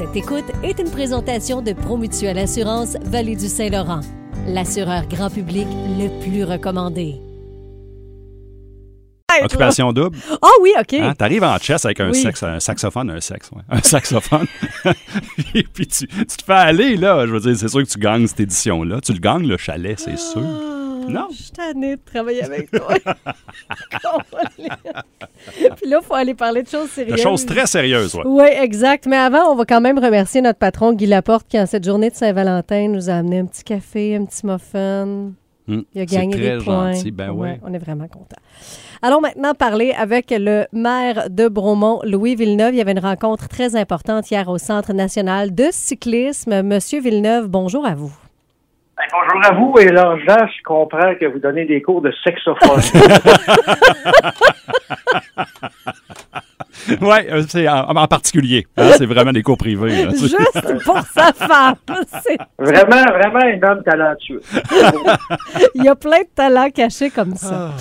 Cette écoute est une présentation de Promutuelle Assurance Vallée du Saint-Laurent, l'assureur grand public le plus recommandé. Occupation double. Ah oui, OK. Hein, T'arrives en chess avec un, Oui. sexe, un saxophone, un sexe, ouais. un saxophone. Et puis tu, tu te fais aller, là. Je veux dire, c'est sûr que tu gagnes cette édition-là. Tu le gagnes, le chalet, c'est sûr. Non. Je suis tannée de travailler avec toi. Puis là, il faut aller parler de choses De sérieuses. choses très sérieuses, ouais. Oui, exact. Mais avant, on va quand même remercier notre patron Guy Laporte qui, en cette journée de Saint-Valentin, nous a amené un petit café, un petit muffin. Hum, Il a gagné très des points. gentil. Ben oui. Ouais, on est vraiment contents. Allons maintenant parler avec le maire de Bromont, Louis Villeneuve. Il y avait une rencontre très importante hier au Centre national de cyclisme. Monsieur Villeneuve, bonjour à vous. Bonjour à vous. Et là, Jean, je comprends que vous donnez des cours de saxophone. Oui, c'est en, en particulier. hein, c'est vraiment des cours privés. là. Juste pour sa femme. C'est- vraiment, vraiment un homme talentueux. Il y a plein de talents cachés comme ça. Ah,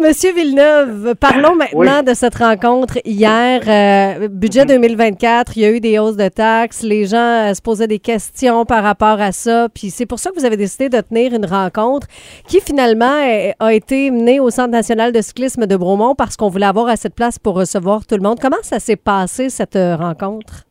Monsieur Villeneuve, parlons maintenant de cette rencontre hier. Euh, budget 2024, il y a eu des hausses de taxes. Les gens euh, se posaient des questions par rapport à ça. Puis c'est pour ça que vous avez décidé de tenir une rencontre qui finalement a été menée au Centre national de cyclisme de Bromont parce qu'on voulait avoir assez de place pour recevoir tout le monde. Comment ça s'est passé, cette euh, rencontre?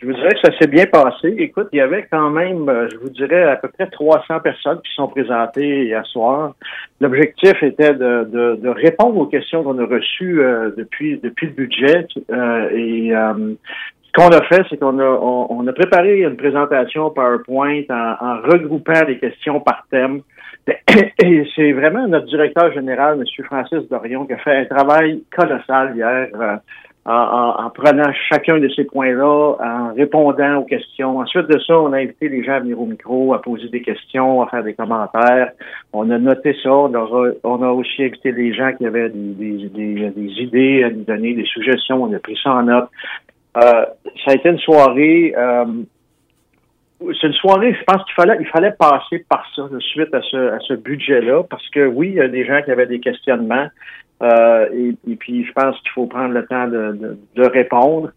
Je vous dirais que ça s'est bien passé. Écoute, il y avait quand même, euh, je vous dirais, à peu près 300 personnes qui sont présentées hier soir. L'objectif était de, de, de répondre aux questions qu'on a reçues euh, depuis, depuis le budget. Euh, et euh, ce qu'on a fait, c'est qu'on a, on, a préparé une présentation PowerPoint en, en regroupant les questions par thème. Et c'est vraiment notre directeur général, M. Francis Dorion, qui a fait un travail colossal hier. En, en- en prenant chacun de ces points-là, en répondant aux questions. Ensuite de ça, on a invité les gens à venir au micro, à poser des questions, à faire des commentaires. On a noté ça. On a, on a aussi invité les gens qui avaient des, des- des- des idées à nous donner, des suggestions. On a pris ça en note. Euh, ça a été une soirée. euh, c'est une soirée, je pense qu'il fallait, il fallait passer par ça de suite à ce, à ce budget-là, parce que oui, il y a des gens qui avaient des questionnements, euh, et, et puis je pense qu'il faut prendre le temps de, de, de répondre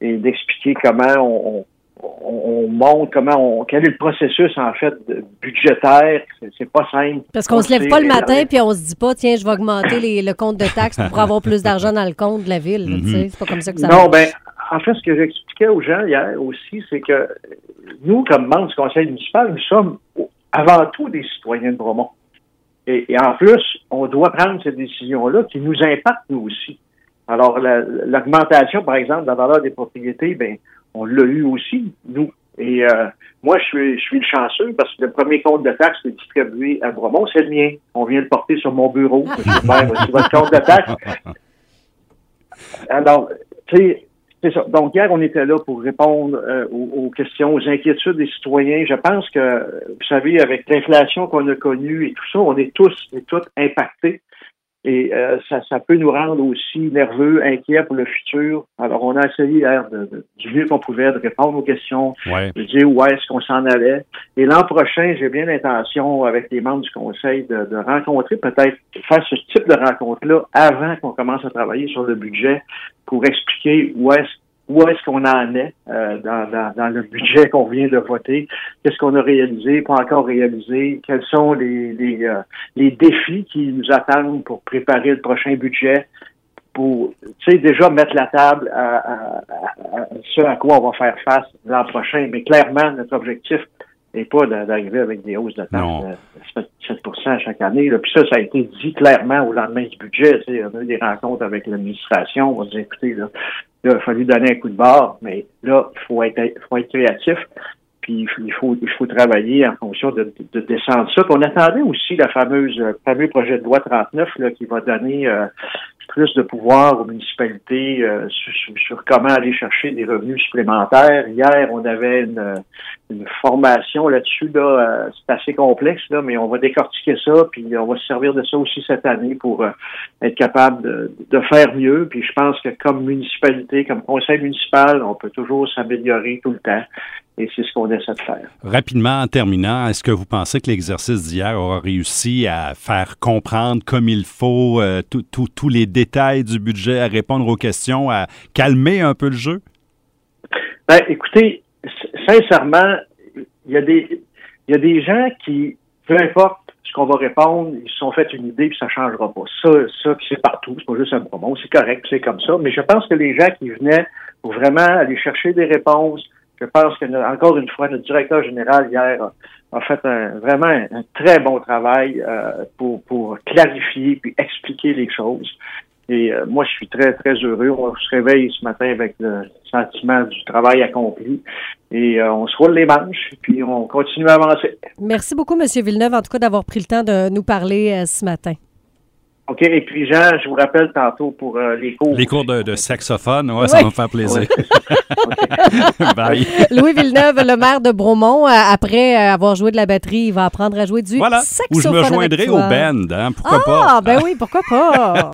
et d'expliquer comment on, on, on monte, comment on, quel est le processus en fait budgétaire. C'est, pas simple. Parce qu'on On se lève pas le matin puis on se dit pas, tiens, je vais augmenter les- le compte de taxes pour avoir plus d'argent dans le compte de la ville. sais. C'est pas comme ça que ça Non, marche. ben, en fait, ce que j'expliquais aux gens hier aussi, c'est que nous, comme membres du conseil municipal, nous sommes avant tout des citoyens de Bromont. Et, et en plus, on doit prendre ces décisions-là qui nous impactent nous aussi. Alors, la- l'augmentation, par exemple, de la valeur des propriétés, ben, on l'a eu aussi, nous. Et euh, moi, je suis, je suis le chanceux parce que le premier compte de taxes qui est distribué à Bromont, c'est le mien. On vient le porter sur mon bureau. Ben, voici votre compte de taxes. Alors, tu sais, c'est ça. Donc, hier, on était là pour répondre euh, aux, aux questions, aux inquiétudes des citoyens. Je pense que, vous savez, avec l'inflation qu'on a connue et tout ça, on est tous et toutes impactés. Et euh, ça, ça peut nous rendre aussi nerveux, inquiets pour le futur. Alors, on a essayé hier de, de- du mieux qu'on pouvait de répondre aux questions, Ouais. de dire où est-ce qu'on s'en allait. Et l'an prochain, j'ai bien l'intention, avec les membres du conseil, de, de rencontrer, peut-être faire ce type de rencontre-là avant qu'on commence à travailler sur le budget pour expliquer où est-ce où est-ce qu'on en est euh, dans, dans, dans le budget qu'on vient de voter, qu'est-ce qu'on a réalisé, pas encore réalisé, quels sont les, les, euh, les défis qui nous attendent pour préparer le prochain budget, pour tu sais déjà mettre la table à, à- à- à ce à quoi on va faire face l'an prochain. Mais clairement, notre objectif n'est pas d'a- d'arriver avec des hausses de taxes de 7 à chaque année. Là. Puis ça, ça a été dit clairement au lendemain du budget. On a eu des rencontres avec l'administration. On va dire, écoutez, là, là, il a fallu donner un coup de barre, mais là, il faut être, faut être créatif. Puis il faut- il faut, il faut travailler en fonction de, de descendre ça. Puis on attendait aussi la fameuse euh, fameux projet de loi 39 là, qui va donner euh, plus de pouvoir aux municipalités euh, sur, sur- comment aller chercher des revenus supplémentaires. Hier, on avait une, une formation là-dessus. Là, euh, c'est assez complexe, là, mais on va décortiquer ça, puis on va se servir de ça aussi cette année pour euh, être capable de, de faire mieux. Puis je pense que comme municipalité, comme conseil municipal, on peut toujours s'améliorer tout le temps. Et c'est ce qu'on essaie de faire. Rapidement, en terminant, est-ce que vous pensez que l'exercice d'hier aura réussi à faire comprendre comme il faut euh, tous les détails du budget, à répondre aux questions, à calmer un peu le jeu? Ben, écoutez, sincèrement, il y a des, il y a des gens qui, peu importe ce qu'on va répondre, ils se sont fait une idée puis ça changera pas. Ça, ça, c'est partout, c'est pas juste un promo, c'est correct, c'est comme ça. Mais je pense que les gens qui venaient pour vraiment aller chercher des réponses, je pense que, encore une fois, notre directeur général hier a, fait vraiment un, très bon travail euh, pour, clarifier puis expliquer les choses. Et euh, moi, je suis très, très heureux. On se réveille ce matin avec le sentiment du travail accompli. Et euh, on se roule les manches, puis on continue à avancer. Merci beaucoup, M. Villeneuve, en tout cas, d'avoir pris le temps de nous parler ce matin. OK. Et puis, Jean, je vous rappelle tantôt pour les cours. Les cours de, saxophone, ouais, ça va me faire plaisir. Bye. Louis Villeneuve, le maire de Bromont, après avoir joué de la batterie, il va apprendre à jouer du voilà. saxophone. Ou je me joindrai au band, hein, pourquoi ah, pas? Ah, ben oui, pourquoi pas?